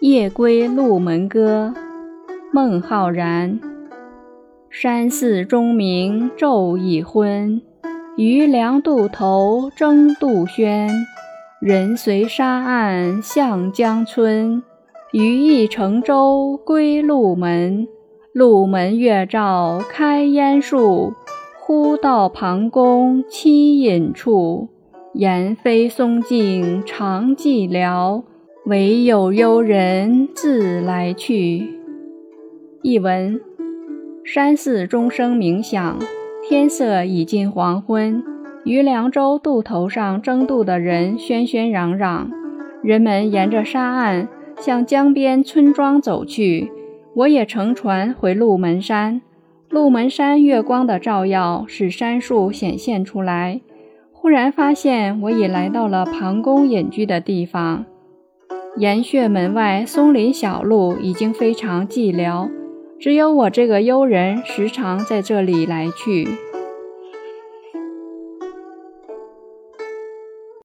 夜归鹿门歌，孟浩然。山寺钟鸣昼已昏，渔梁渡头争渡喧。人随沙岸向江村，余亦乘舟归鹿门。鹿门月照开烟树，忽到庞公栖隐处。言非松径长寂寥，惟有幽人自来去。译文：山寺钟声鸣响，天色已近黄昏。于凉州渡头上争渡的人喧喧嚷嚷，人们沿着沙岸向江边村庄走去。我也乘船回鹿门山。鹿门山月光的照耀，使山树显现出来。忽然发现，我已来到了庞公隐居的地方。岩穴门外松林小路已经非常寂寥，只有我这个幽人时常在这里来去。